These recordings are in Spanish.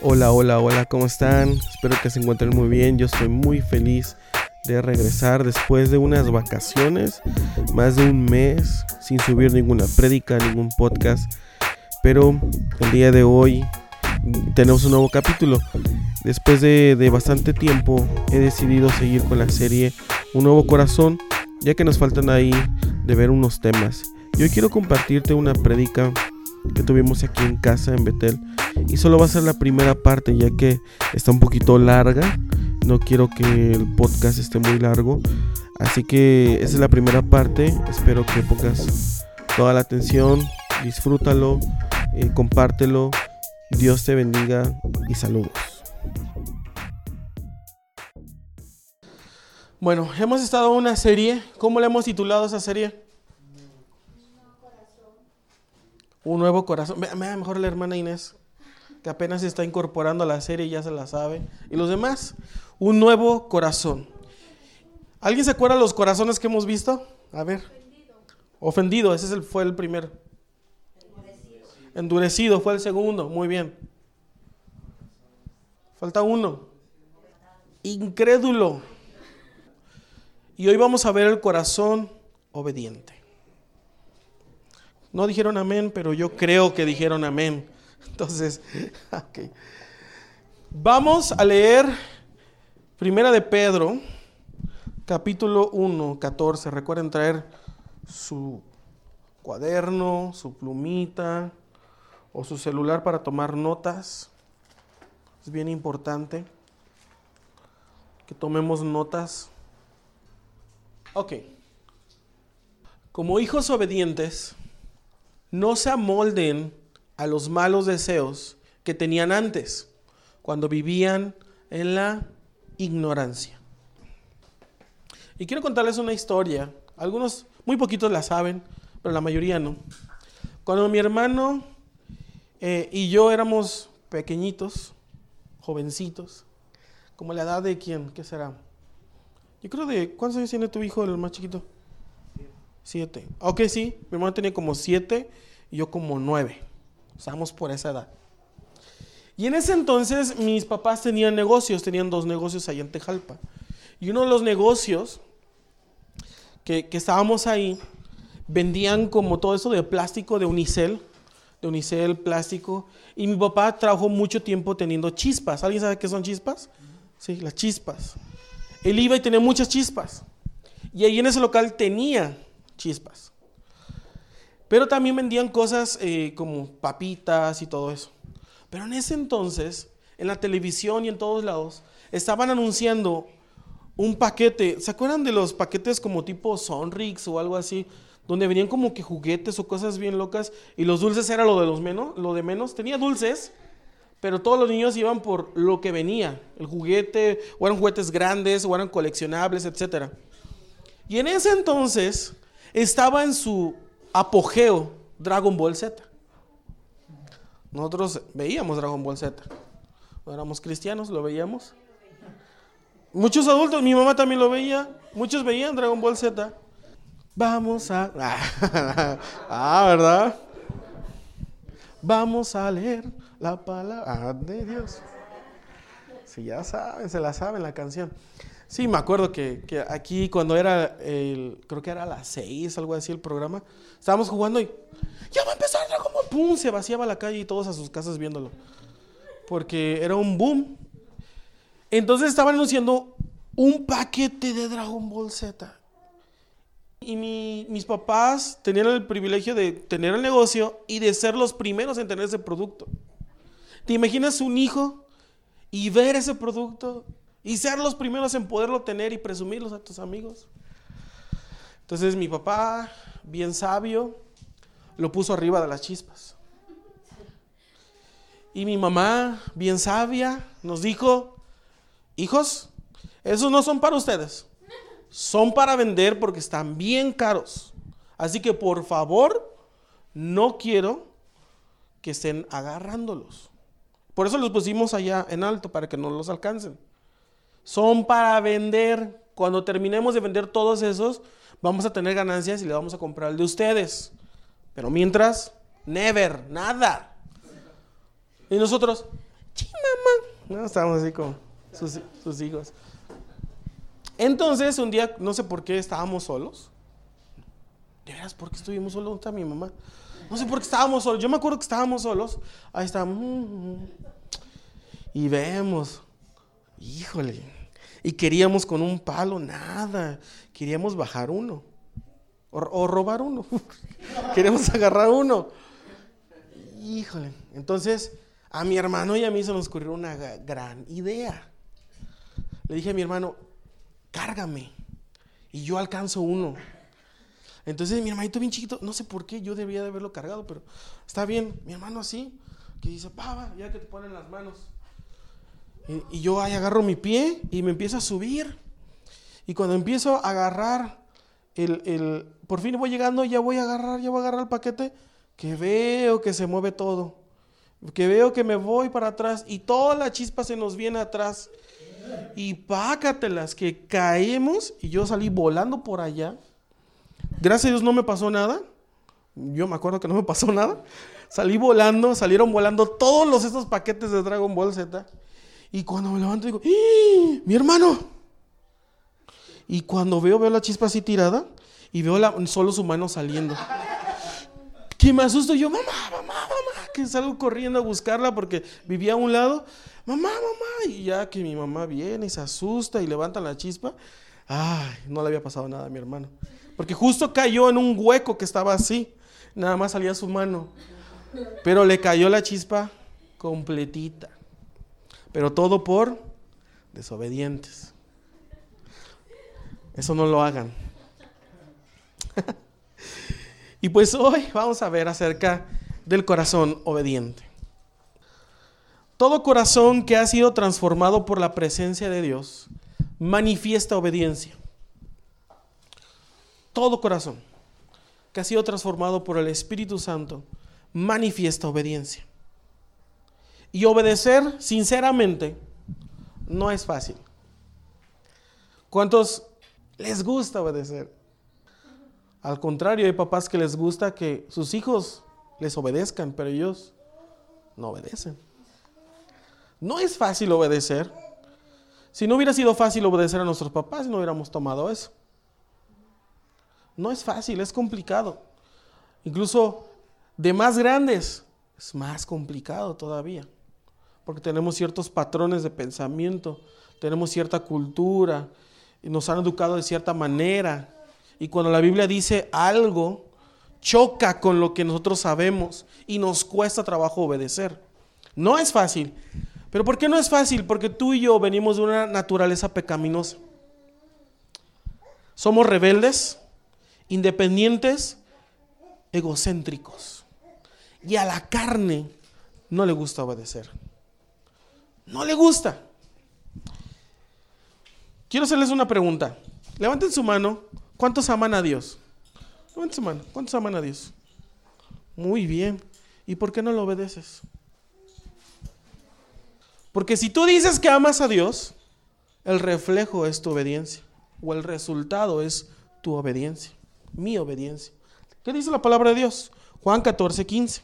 Hola, hola, hola, ¿cómo están? Espero que se encuentren muy bien. Yo estoy muy feliz de regresar después de unas vacaciones, más de un mes sin subir ninguna prédica, ningún podcast. Pero el día de hoy tenemos un nuevo capítulo. Después de, bastante tiempo he decidido seguir con la serie Un nuevo corazón, ya que nos faltan ahí de ver unos temas. Y hoy quiero compartirte una prédica que tuvimos aquí en casa en Betel. Y solo va a ser la primera parte ya que está un poquito larga. No quiero que el podcast esté muy largo. Así que esa es la primera parte. Espero que pongas toda la atención. Disfrútalo. eh, compártelo. Dios te bendiga y saludos. Bueno, hemos estado en una serie. ¿Cómo le hemos titulado esa serie? Un nuevo corazón. Vea, mejor la hermana Inés, que apenas se está incorporando a la serie y ya se la sabe. Y los demás, un nuevo corazón. ¿Alguien se acuerda de los corazones que hemos visto? A ver. Ofendido, ese es el, fue el primero. Endurecido fue el segundo, muy bien. Falta uno. Incrédulo. Y hoy vamos a ver el corazón obediente. No dijeron amén, pero yo creo que dijeron amén. Entonces, ok. Vamos a leer Primera de Pedro, capítulo 1, 14. Recuerden traer su cuaderno, su plumita o su celular para tomar notas. Es bien importante que tomemos notas. Ok. Como hijos obedientes, no se amolden a los malos deseos que tenían antes, cuando vivían en la ignorancia. Y quiero contarles una historia. Algunos, muy poquitos la saben, pero la mayoría no. Cuando mi hermano eh, y yo éramos pequeñitos, jovencitos, como la edad de quién, ¿qué será? Yo creo de, ¿cuántos años tiene tu hijo, el más chiquito? Siete. Ok, sí, mi hermano tenía como siete y yo como nueve. Estábamos por esa edad. Y en ese entonces mis papás tenían negocios, tenían dos negocios allá en Tejalpa. Y uno de los negocios que, que estábamos ahí vendían como todo eso de plástico de unicel, de unicel, plástico. Y mi papá trabajó mucho tiempo teniendo chispas. ¿Alguien sabe qué son chispas? Sí, las chispas. Él iba y tenía muchas chispas. Y ahí en ese local tenía chispas. Pero también vendían cosas eh, como papitas y todo eso. Pero en ese entonces, en la televisión y en todos lados, estaban anunciando un paquete. ¿Se acuerdan de los paquetes como tipo Sonrix o algo así? Donde venían como que juguetes o cosas bien locas y los dulces era lo de los menos, lo de menos. Tenía dulces, pero todos los niños iban por lo que venía, el juguete, o eran juguetes grandes, o eran coleccionables, etc. Y en ese entonces estaba en su apogeo Dragon Ball Z. Nosotros veíamos Dragon Ball Z. Éramos cristianos, lo veíamos. Muchos adultos, mi mamá también lo veía, muchos veían Dragon Ball Z. Vamos a... Ah, ¿verdad? Vamos a leer la palabra de Dios. Si ya saben, se la saben la canción. Sí, me acuerdo que, que, aquí cuando era, el, creo que era las 6, algo así el programa, estábamos jugando y ya va a empezar Dragon Ball. ¡Pum! Se vaciaba la calle y todos a sus casas viéndolo. Porque era un boom. Entonces estaban anunciando un paquete de Dragon Ball Z. Y mi, mis papás tenían el privilegio de tener el negocio y de ser los primeros en tener ese producto. ¿Te imaginas un hijo y ver ese producto y ser los primeros en poderlo tener y presumirlos a tus amigos? Entonces mi papá, bien sabio, lo puso arriba de las chispas. Y mi mamá, bien sabia, nos dijo, hijos, esos no son para ustedes son para vender porque están bien caros. Así que por favor, no quiero que estén agarrándolos. Por eso los pusimos allá en alto para que no los alcancen. Son para vender. Cuando terminemos de vender todos esos, vamos a tener ganancias y le vamos a comprar el de ustedes. Pero mientras, never, nada. Y nosotros, Sí, mamá. No, estábamos así como sus, sus hijos. Entonces, un día, no sé por qué estábamos solos. De veras, ¿por qué estuvimos solos? ¿Dónde está mi mamá? No sé por qué estábamos solos. Yo me acuerdo que estábamos solos. Ahí estábamos. Y vemos. Híjole. Y queríamos con un palo, nada. Queríamos bajar uno. O, o robar uno. queríamos agarrar uno. Híjole. Entonces, a mi hermano y a mí se nos ocurrió una gran idea. Le dije a mi hermano, cárgame. Y yo alcanzo uno. Entonces mi hermanito bien chiquito, no sé por qué yo debía de haberlo cargado, pero está bien. Mi hermano así, que dice, pava, ya que te ponen las manos. Y, yo ahí agarro mi pie y me empiezo a subir. Y cuando empiezo a agarrar el, el, por fin voy llegando, ya voy a agarrar, ya voy a agarrar el paquete, que veo que se mueve todo. Que veo que me voy para atrás y toda la chispa se nos viene atrás. Y pácatelas, que caemos y yo salí volando por allá. Gracias a Dios no me pasó nada. Yo me acuerdo que no me pasó nada. Salí volando, salieron volando todos los estos paquetes de Dragon Ball Z. Y cuando me levanto digo, ¡Eh! mi hermano. Y cuando veo, veo la chispa así tirada y veo solo su mano saliendo. Que me asusto yo, mamá, mamá, mamá, que salgo corriendo a buscarla porque vivía a un lado. Mamá, mamá, y ya que mi mamá viene y se asusta y levanta la chispa. Ay, no le había pasado nada a mi hermano. Porque justo cayó en un hueco que estaba así. Nada más salía su mano. Pero le cayó la chispa completita. Pero todo por desobedientes. Eso no lo hagan. y pues hoy vamos a ver acerca del corazón obediente. Todo corazón que ha sido transformado por la presencia de Dios manifiesta obediencia. Todo corazón que ha sido transformado por el Espíritu Santo manifiesta obediencia. Y obedecer sinceramente no es fácil. ¿Cuántos les gusta obedecer? Al contrario, hay papás que les gusta que sus hijos les obedezcan, pero ellos no obedecen. No es fácil obedecer. Si no hubiera sido fácil obedecer a nuestros papás, no hubiéramos tomado eso. No es fácil, es complicado. Incluso de más grandes es más complicado todavía porque tenemos ciertos patrones de pensamiento, tenemos cierta cultura, y nos han educado de cierta manera. Y cuando la Biblia dice algo, choca con lo que nosotros sabemos y nos cuesta trabajo obedecer. No es fácil. ¿Pero por qué no es fácil? Porque tú y yo venimos de una naturaleza pecaminosa. Somos rebeldes, independientes, egocéntricos. Y a la carne no le gusta obedecer. No le gusta. Quiero hacerles una pregunta. Levanten su mano. ¿Cuántos aman a Dios? Levanten su mano. ¿Cuántos aman a Dios? Muy bien. ¿Y por qué no lo obedeces? Porque si tú dices que amas a Dios, el reflejo es tu obediencia. O el resultado es tu obediencia. Mi obediencia. ¿Qué dice la palabra de Dios? Juan 14, 15.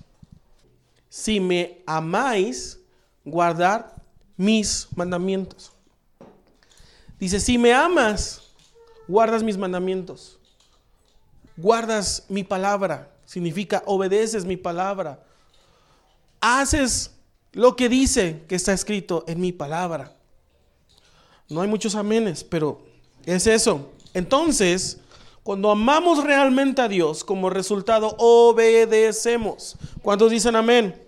Si me amáis, guardar mis mandamientos. Dice, si me amas, guardas mis mandamientos. Guardas mi palabra. Significa obedeces mi palabra. Haces lo que dice que está escrito en mi palabra. No hay muchos amenes, pero es eso. Entonces, cuando amamos realmente a Dios, como resultado obedecemos. ¿Cuántos dicen amén?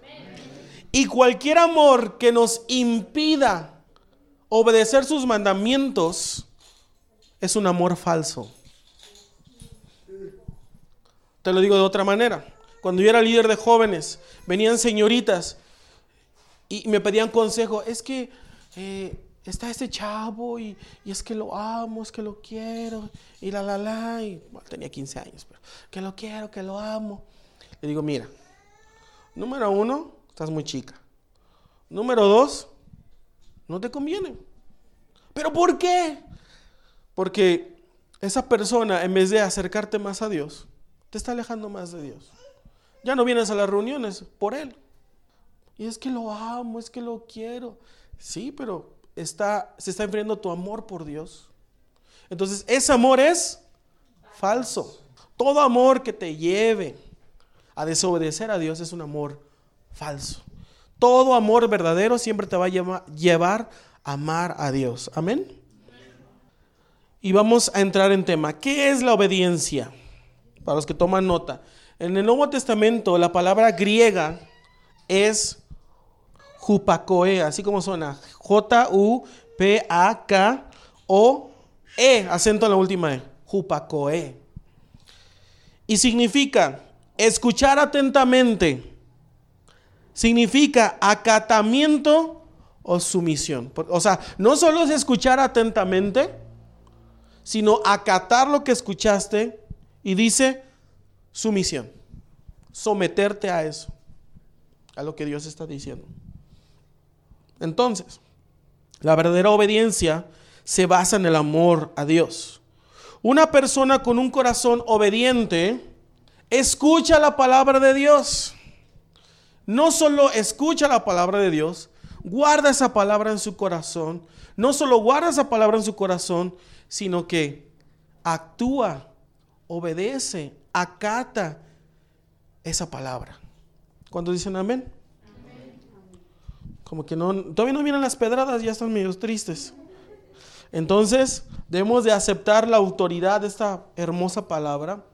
Y cualquier amor que nos impida obedecer sus mandamientos es un amor falso. Te lo digo de otra manera. Cuando yo era líder de jóvenes, venían señoritas y me pedían consejo. Es que eh, está este chavo y, es que lo amo, es que lo quiero y la la la. Y tenía 15 años, pero que lo quiero, que lo amo. Le digo, mira, número uno, estás muy chica. Número dos, no te conviene. ¿Pero por qué? Porque esa persona, en vez de acercarte más a Dios, te está alejando más de Dios. Ya no vienes a las reuniones por Él. Y es que lo amo, es que lo quiero. Sí, pero está, se está enfriando tu amor por Dios. Entonces, ese amor es falso. Todo amor que te lleve a desobedecer a Dios es un amor falso. Todo amor verdadero siempre te va a llevar a amar a Dios. Amén. Y vamos a entrar en tema. ¿Qué es la obediencia? Para los que toman nota. En el Nuevo Testamento la palabra griega es jupacoe, así como suena. J-U-P-A-K-O-E, acento en la última E. Jupacoe. Y significa escuchar atentamente. Significa acatamiento o sumisión. O sea, no solo es escuchar atentamente, sino acatar lo que escuchaste y dice sumisión. Someterte a eso, a lo que Dios está diciendo. Entonces, la verdadera obediencia se basa en el amor a Dios. Una persona con un corazón obediente escucha la palabra de Dios. No solo escucha la palabra de Dios, guarda esa palabra en su corazón. No solo guarda esa palabra en su corazón, sino que actúa, obedece, acata esa palabra. Cuando dicen amén? Como que no, todavía no vienen las pedradas, ya están medio tristes. Entonces, debemos de aceptar la autoridad de esta hermosa palabra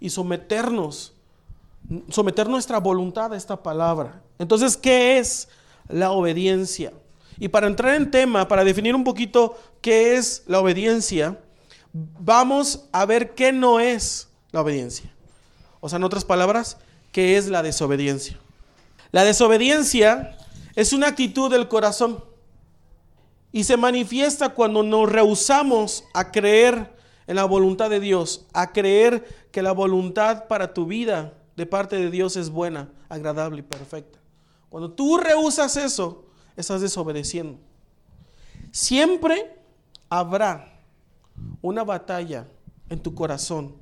y someternos, someter nuestra voluntad a esta palabra. Entonces, ¿qué es la obediencia? Y para entrar en tema, para definir un poquito qué es la obediencia, vamos a ver qué no es la obediencia. O sea, en otras palabras, qué es la desobediencia. La desobediencia es una actitud del corazón y se manifiesta cuando nos rehusamos a creer en la voluntad de Dios, a creer que la voluntad para tu vida de parte de Dios es buena, agradable y perfecta. Cuando tú rehusas eso, estás desobedeciendo. Siempre habrá una batalla en tu corazón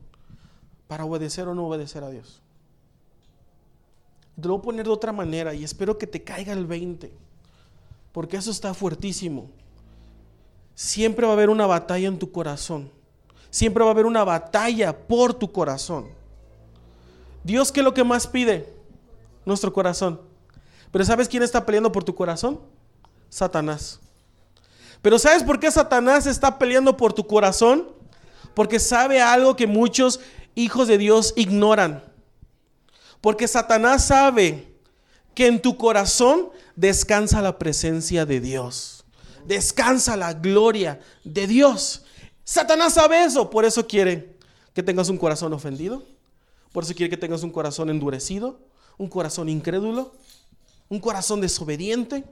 para obedecer o no obedecer a Dios. Te lo voy a poner de otra manera y espero que te caiga el 20, porque eso está fuertísimo. Siempre va a haber una batalla en tu corazón. Siempre va a haber una batalla por tu corazón. Dios, ¿qué es lo que más pide? Nuestro corazón. Pero ¿sabes quién está peleando por tu corazón? Satanás. Pero ¿sabes por qué Satanás está peleando por tu corazón? Porque sabe algo que muchos hijos de Dios ignoran. Porque Satanás sabe que en tu corazón descansa la presencia de Dios. Descansa la gloria de Dios. Satanás sabe eso, por eso quiere que tengas un corazón ofendido. Por eso quiere que tengas un corazón endurecido, un corazón incrédulo, un corazón desobediente.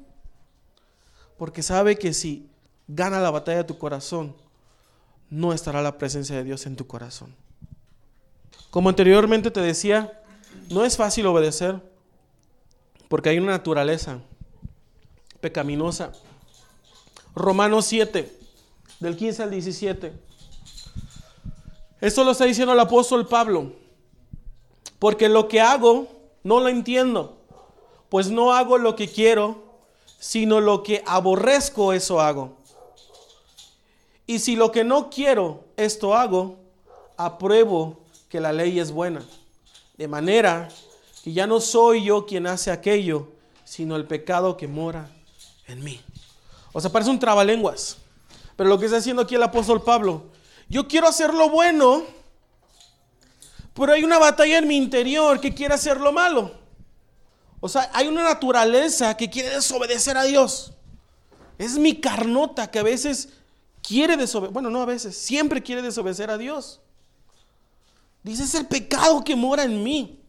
Porque sabe que si gana la batalla de tu corazón, no estará la presencia de Dios en tu corazón. Como anteriormente te decía, no es fácil obedecer porque hay una naturaleza pecaminosa. Romanos 7, del 15 al 17. Esto lo está diciendo el apóstol Pablo. Porque lo que hago no lo entiendo, pues no hago lo que quiero, sino lo que aborrezco, eso hago. Y si lo que no quiero, esto hago, apruebo que la ley es buena. De manera que ya no soy yo quien hace aquello, sino el pecado que mora en mí. O sea, parece un trabalenguas. Pero lo que está haciendo aquí el apóstol Pablo, yo quiero hacer lo bueno, pero hay una batalla en mi interior que quiere hacer lo malo. O sea, hay una naturaleza que quiere desobedecer a Dios. Es mi carnota que a veces quiere desobedecer, bueno, no a veces, siempre quiere desobedecer a Dios. Dice, es el pecado que mora en mí.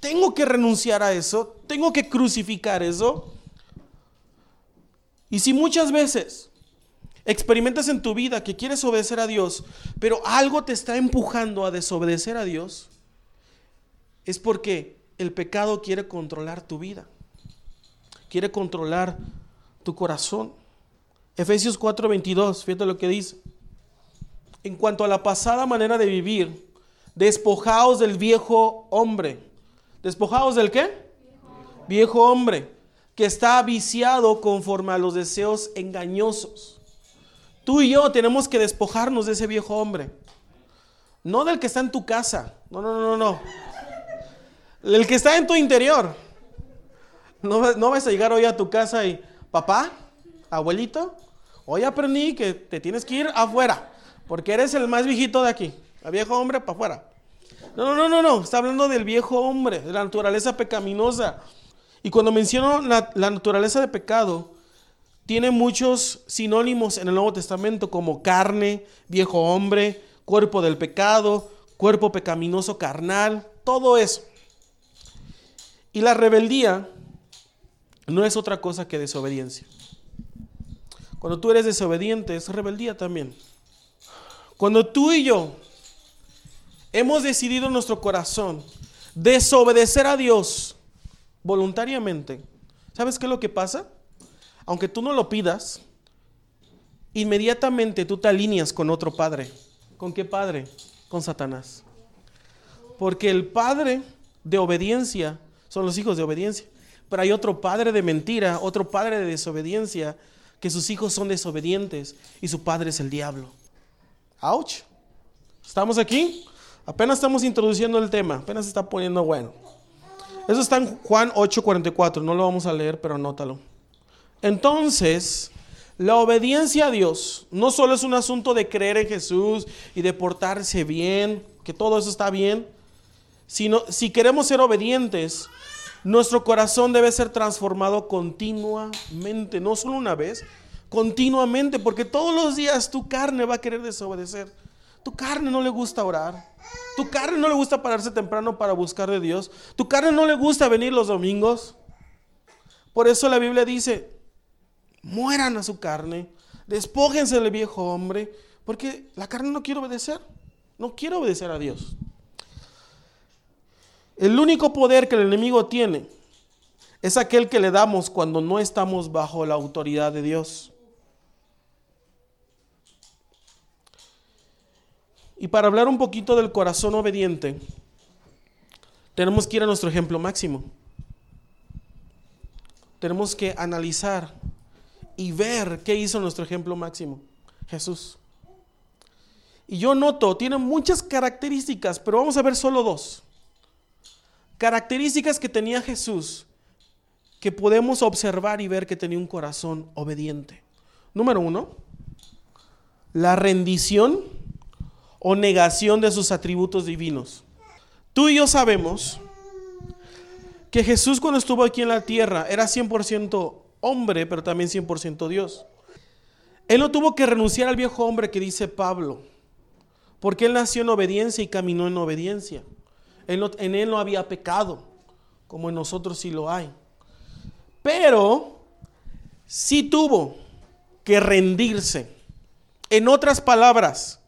Tengo que renunciar a eso, tengo que crucificar eso. Y si muchas veces experimentas en tu vida que quieres obedecer a Dios, pero algo te está empujando a desobedecer a Dios, es porque el pecado quiere controlar tu vida, quiere controlar tu corazón. Efesios 4:22, fíjate lo que dice. En cuanto a la pasada manera de vivir, despojaos del viejo hombre. ¿Despojaos del qué? Viejo hombre que está viciado conforme a los deseos engañosos. Tú y yo tenemos que despojarnos de ese viejo hombre. No del que está en tu casa. No, no, no, no. El que está en tu interior. No, no vas a llegar hoy a tu casa y, papá, abuelito, hoy aprendí que te tienes que ir afuera, porque eres el más viejito de aquí. El viejo hombre para afuera. No, no, no, no, está hablando del viejo hombre, de la naturaleza pecaminosa. Y cuando menciono la, la naturaleza de pecado, tiene muchos sinónimos en el Nuevo Testamento como carne, viejo hombre, cuerpo del pecado, cuerpo pecaminoso carnal, todo eso. Y la rebeldía no es otra cosa que desobediencia. Cuando tú eres desobediente es rebeldía también. Cuando tú y yo hemos decidido en nuestro corazón desobedecer a Dios voluntariamente, ¿sabes qué es lo que pasa? Aunque tú no lo pidas, inmediatamente tú te alineas con otro padre. ¿Con qué padre? Con Satanás. Porque el padre de obediencia son los hijos de obediencia. Pero hay otro padre de mentira, otro padre de desobediencia, que sus hijos son desobedientes y su padre es el diablo. ¡Auch! ¿Estamos aquí? Apenas estamos introduciendo el tema, apenas se está poniendo bueno. Eso está en Juan 8:44, no lo vamos a leer, pero anótalo. Entonces, la obediencia a Dios no solo es un asunto de creer en Jesús y de portarse bien, que todo eso está bien, sino si queremos ser obedientes, nuestro corazón debe ser transformado continuamente, no solo una vez, continuamente, porque todos los días tu carne va a querer desobedecer. Tu carne no le gusta orar. Tu carne no le gusta pararse temprano para buscar de Dios. Tu carne no le gusta venir los domingos. Por eso la Biblia dice, mueran a su carne, despójense del viejo hombre, porque la carne no quiere obedecer. No quiere obedecer a Dios. El único poder que el enemigo tiene es aquel que le damos cuando no estamos bajo la autoridad de Dios. Y para hablar un poquito del corazón obediente, tenemos que ir a nuestro ejemplo máximo. Tenemos que analizar y ver qué hizo nuestro ejemplo máximo, Jesús. Y yo noto, tiene muchas características, pero vamos a ver solo dos. Características que tenía Jesús que podemos observar y ver que tenía un corazón obediente. Número uno, la rendición o negación de sus atributos divinos. Tú y yo sabemos que Jesús cuando estuvo aquí en la tierra era 100% hombre, pero también 100% Dios. Él no tuvo que renunciar al viejo hombre que dice Pablo, porque él nació en obediencia y caminó en obediencia en él no había pecado, como en nosotros sí lo hay. Pero sí tuvo que rendirse. En otras palabras,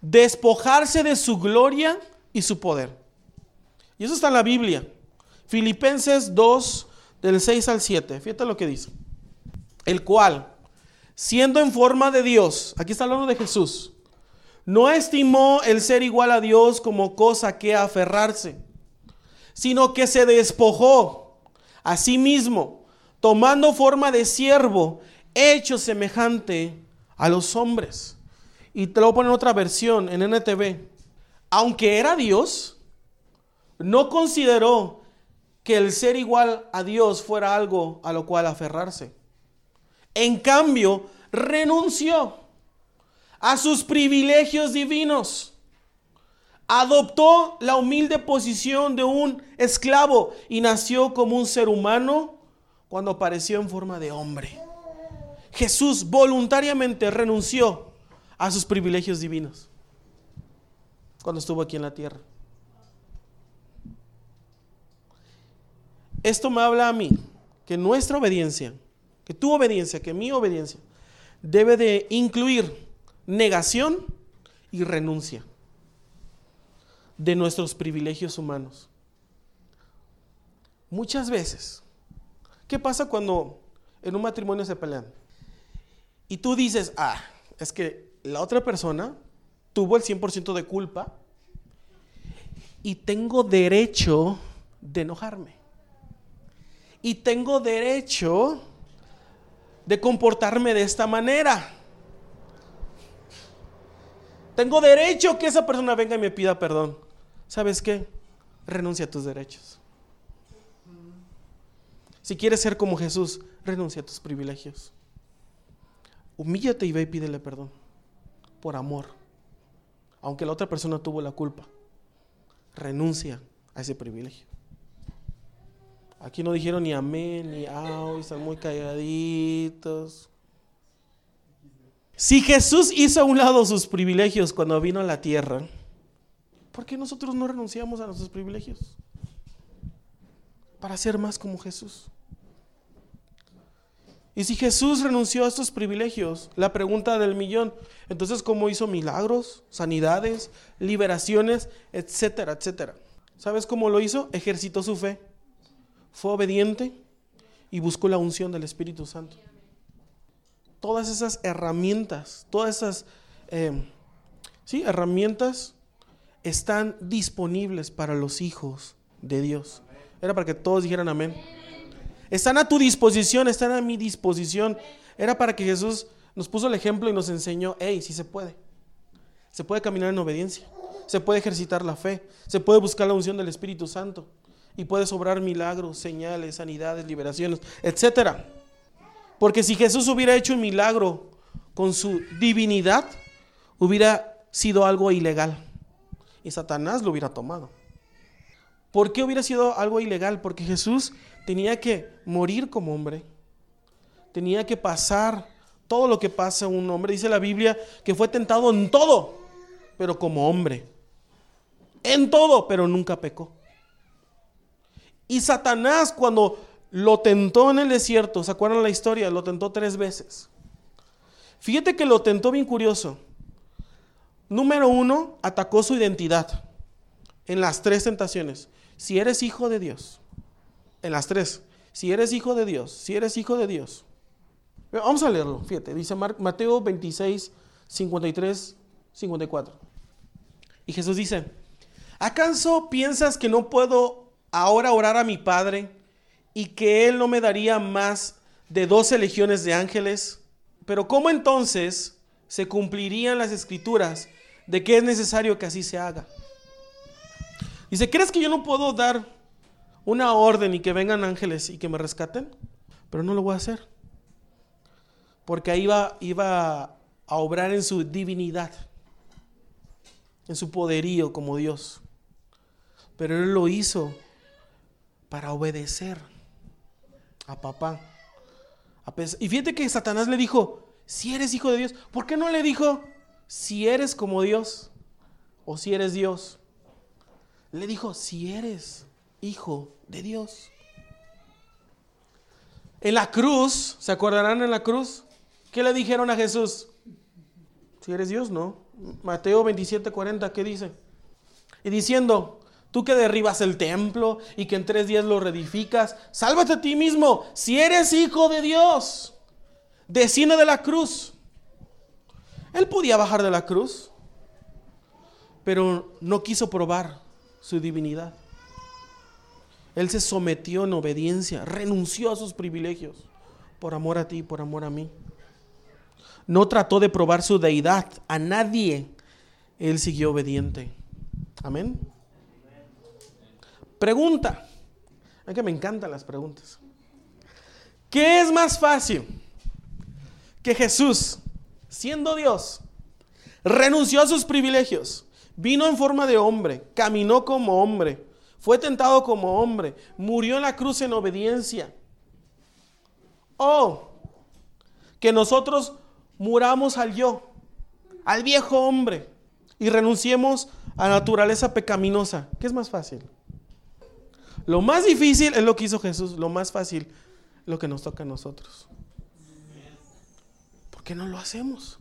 despojarse de su gloria y su poder. Y eso está en la Biblia. Filipenses 2, del 6 al 7. Fíjate lo que dice. El cual, siendo en forma de Dios, aquí está hablando de Jesús, no estimó el ser igual a Dios como cosa que aferrarse, sino que se despojó a sí mismo, tomando forma de siervo, hecho semejante a los hombres. Y te lo poner en otra versión, en NTV. Aunque era Dios, no consideró que el ser igual a Dios fuera algo a lo cual aferrarse. En cambio, renunció a sus privilegios divinos. Adoptó la humilde posición de un esclavo y nació como un ser humano cuando apareció en forma de hombre. Jesús voluntariamente renunció a sus privilegios divinos cuando estuvo aquí en la tierra. Esto me habla a mí que nuestra obediencia, que tu obediencia, que mi obediencia, debe de incluir negación y renuncia de nuestros privilegios humanos. Muchas veces, ¿qué pasa cuando en un matrimonio se pelean? Y tú dices, ah, es que la otra persona tuvo el 100% de culpa y tengo derecho de enojarme. Y tengo derecho de comportarme de esta manera. Tengo derecho que esa persona venga y me pida perdón. ¿Sabes qué? Renuncia a tus derechos. Si quieres ser como Jesús, renuncia a tus privilegios. Humíllate y ve y pídele perdón. Por amor. Aunque la otra persona tuvo la culpa. Renuncia a ese privilegio. Aquí no dijeron ni amén, ni au, están muy calladitos. Si Jesús hizo a un lado sus privilegios cuando vino a la tierra, ¿por qué nosotros no renunciamos a nuestros privilegios? Para ser más como Jesús. Y si Jesús renunció a estos privilegios, la pregunta del millón, entonces ¿cómo hizo milagros, sanidades, liberaciones, etcétera, etcétera? ¿Sabes cómo lo hizo? Ejercitó su fe, fue obediente y buscó la unción del Espíritu Santo todas esas herramientas, todas esas eh, ¿sí? herramientas están disponibles para los hijos de Dios. Era para que todos dijeran amén. Están a tu disposición, están a mi disposición. Era para que Jesús nos puso el ejemplo y nos enseñó, hey, sí se puede. Se puede caminar en obediencia. Se puede ejercitar la fe. Se puede buscar la unción del Espíritu Santo. Y puede sobrar milagros, señales, sanidades, liberaciones, etcétera. Porque si Jesús hubiera hecho un milagro con su divinidad, hubiera sido algo ilegal. Y Satanás lo hubiera tomado. ¿Por qué hubiera sido algo ilegal? Porque Jesús tenía que morir como hombre. Tenía que pasar todo lo que pasa un hombre. Dice la Biblia que fue tentado en todo, pero como hombre. En todo, pero nunca pecó. Y Satanás cuando lo tentó en el desierto, ¿se acuerdan la historia? Lo tentó tres veces. Fíjate que lo tentó bien curioso. Número uno, atacó su identidad en las tres tentaciones. Si eres hijo de Dios, en las tres, si eres hijo de Dios, si eres hijo de Dios. Vamos a leerlo, fíjate, dice Mateo 26, 53, 54. Y Jesús dice, ¿acaso piensas que no puedo ahora orar a mi Padre? y que Él no me daría más de doce legiones de ángeles. Pero ¿cómo entonces se cumplirían las escrituras de que es necesario que así se haga? Dice, ¿crees que yo no puedo dar una orden y que vengan ángeles y que me rescaten? Pero no lo voy a hacer. Porque ahí iba, iba a obrar en su divinidad, en su poderío como Dios. Pero Él lo hizo para obedecer a papá. Y fíjate que Satanás le dijo, si eres hijo de Dios, ¿por qué no le dijo, si eres como Dios o si eres Dios? Le dijo, si eres hijo de Dios. En la cruz, ¿se acordarán en la cruz? ¿Qué le dijeron a Jesús? Si eres Dios, no. Mateo 27, 40, ¿qué dice? Y diciendo, Tú que derribas el templo y que en tres días lo reedificas, sálvate a ti mismo. Si eres hijo de Dios, desciende de la cruz. Él podía bajar de la cruz, pero no quiso probar su divinidad. Él se sometió en obediencia, renunció a sus privilegios por amor a ti, por amor a mí. No trató de probar su deidad a nadie. Él siguió obediente. Amén. Pregunta. Es que me encantan las preguntas. ¿Qué es más fácil? Que Jesús, siendo Dios, renunció a sus privilegios, vino en forma de hombre, caminó como hombre, fue tentado como hombre, murió en la cruz en obediencia. O que nosotros muramos al yo, al viejo hombre, y renunciemos a la naturaleza pecaminosa. ¿Qué es más fácil? Lo más difícil es lo que hizo Jesús, lo más fácil lo que nos toca a nosotros. ¿Por qué no lo hacemos?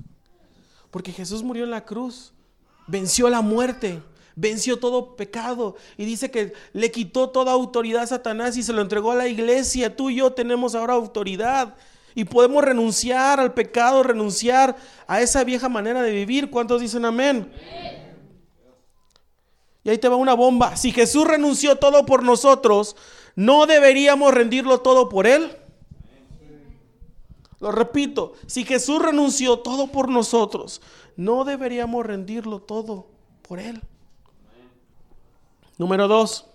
Porque Jesús murió en la cruz, venció la muerte, venció todo pecado y dice que le quitó toda autoridad a Satanás y se lo entregó a la iglesia. Tú y yo tenemos ahora autoridad y podemos renunciar al pecado, renunciar a esa vieja manera de vivir. ¿Cuántos dicen amén? amén. Y ahí te va una bomba. Si Jesús renunció todo por nosotros, ¿no deberíamos rendirlo todo por Él? Lo repito, si Jesús renunció todo por nosotros, ¿no deberíamos rendirlo todo por Él? Número dos,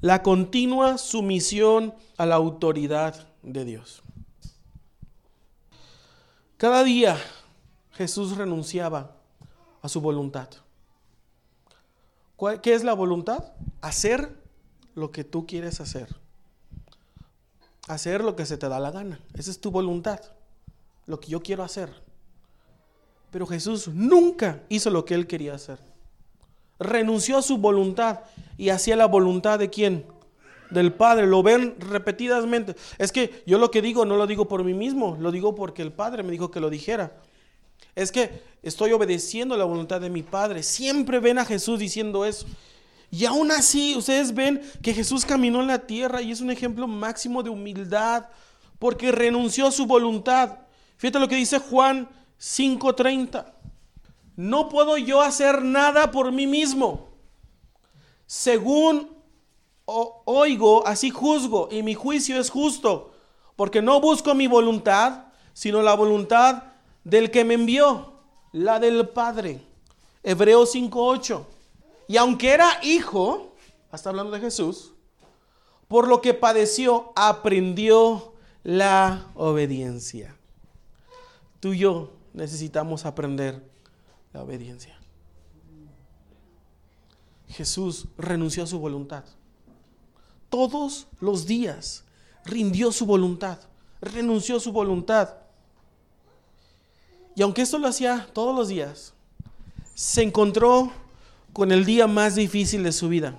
la continua sumisión a la autoridad de Dios. Cada día Jesús renunciaba a su voluntad. ¿Qué es la voluntad? Hacer lo que tú quieres hacer. Hacer lo que se te da la gana. Esa es tu voluntad. Lo que yo quiero hacer. Pero Jesús nunca hizo lo que él quería hacer. Renunció a su voluntad y hacía la voluntad de quién? Del Padre. Lo ven repetidamente. Es que yo lo que digo no lo digo por mí mismo, lo digo porque el Padre me dijo que lo dijera. Es que estoy obedeciendo la voluntad de mi Padre. Siempre ven a Jesús diciendo eso. Y aún así, ustedes ven que Jesús caminó en la tierra y es un ejemplo máximo de humildad porque renunció a su voluntad. Fíjate lo que dice Juan 5:30. No puedo yo hacer nada por mí mismo. Según oigo, así juzgo y mi juicio es justo, porque no busco mi voluntad, sino la voluntad del que me envió, la del Padre. Hebreos 5.8. Y aunque era hijo, hasta hablando de Jesús, por lo que padeció, aprendió la obediencia. Tú y yo necesitamos aprender la obediencia. Jesús renunció a su voluntad. Todos los días rindió su voluntad, renunció a su voluntad. Y aunque esto lo hacía todos los días, se encontró con el día más difícil de su vida.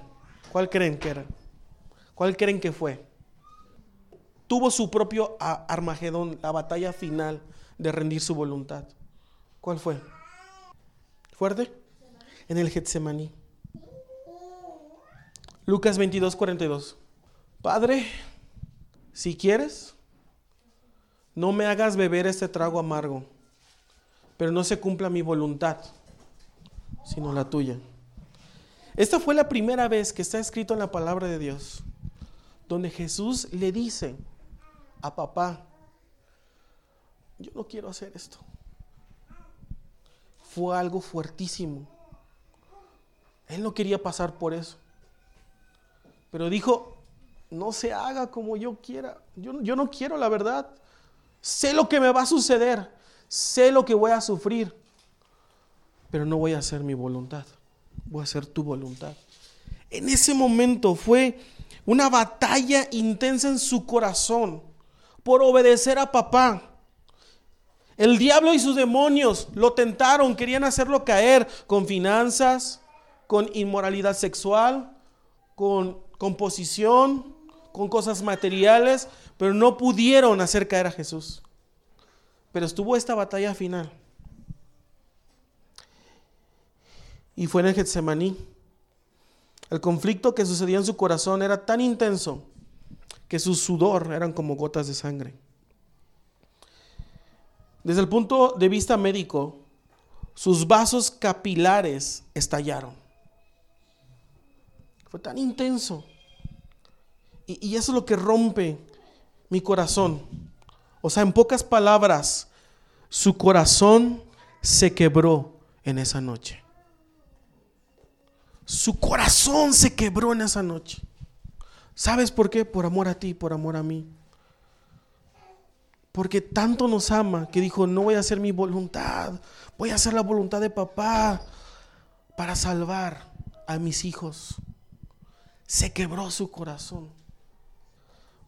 ¿Cuál creen que era? ¿Cuál creen que fue? Tuvo su propio Armagedón, la batalla final de rendir su voluntad. ¿Cuál fue? ¿Fuerte? En el Getsemaní. Lucas 22, 42. Padre, si quieres, no me hagas beber este trago amargo pero no se cumpla mi voluntad, sino la tuya. Esta fue la primera vez que está escrito en la palabra de Dios, donde Jesús le dice a papá, yo no quiero hacer esto. Fue algo fuertísimo. Él no quería pasar por eso. Pero dijo, no se haga como yo quiera. Yo, yo no quiero la verdad. Sé lo que me va a suceder sé lo que voy a sufrir, pero no voy a hacer mi voluntad, voy a hacer tu voluntad. En ese momento fue una batalla intensa en su corazón por obedecer a papá. El diablo y sus demonios lo tentaron, querían hacerlo caer con finanzas, con inmoralidad sexual, con composición, con cosas materiales, pero no pudieron hacer caer a Jesús. Pero estuvo esta batalla final. Y fue en el Getsemaní. El conflicto que sucedía en su corazón era tan intenso que su sudor eran como gotas de sangre. Desde el punto de vista médico, sus vasos capilares estallaron. Fue tan intenso. Y, y eso es lo que rompe mi corazón. O sea, en pocas palabras, su corazón se quebró en esa noche. Su corazón se quebró en esa noche. ¿Sabes por qué? Por amor a ti, por amor a mí. Porque tanto nos ama que dijo, no voy a hacer mi voluntad, voy a hacer la voluntad de papá para salvar a mis hijos. Se quebró su corazón.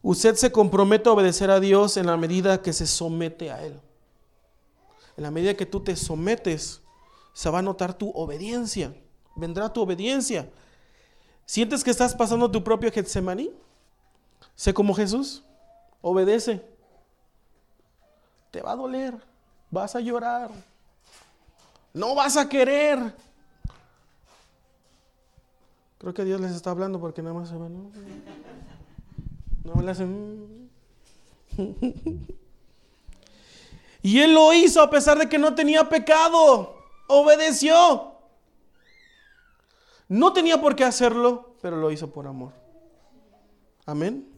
Usted se compromete a obedecer a Dios en la medida que se somete a Él. En la medida que tú te sometes, se va a notar tu obediencia. Vendrá tu obediencia. ¿Sientes que estás pasando tu propio Getsemaní? Sé como Jesús. Obedece. Te va a doler. Vas a llorar. No vas a querer. Creo que Dios les está hablando porque nada más se van. No le hacen. y él lo hizo a pesar de que no tenía pecado. Obedeció. No tenía por qué hacerlo, pero lo hizo por amor. Amén.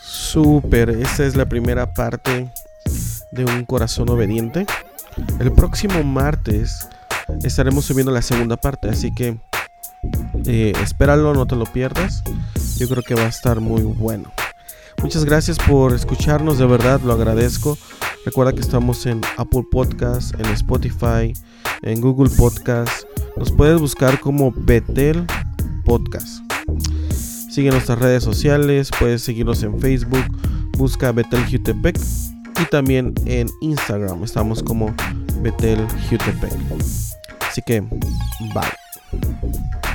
Súper, esta es la primera parte de un corazón obediente. El próximo martes estaremos subiendo la segunda parte, así que eh, espéralo, no te lo pierdas. Yo creo que va a estar muy bueno. Muchas gracias por escucharnos, de verdad lo agradezco. Recuerda que estamos en Apple Podcast, en Spotify, en Google Podcast. Nos puedes buscar como Betel Podcast. Sigue nuestras redes sociales, puedes seguirnos en Facebook, busca Betel Jutepec y también en Instagram estamos como Betel Jutepec. Así que, bye.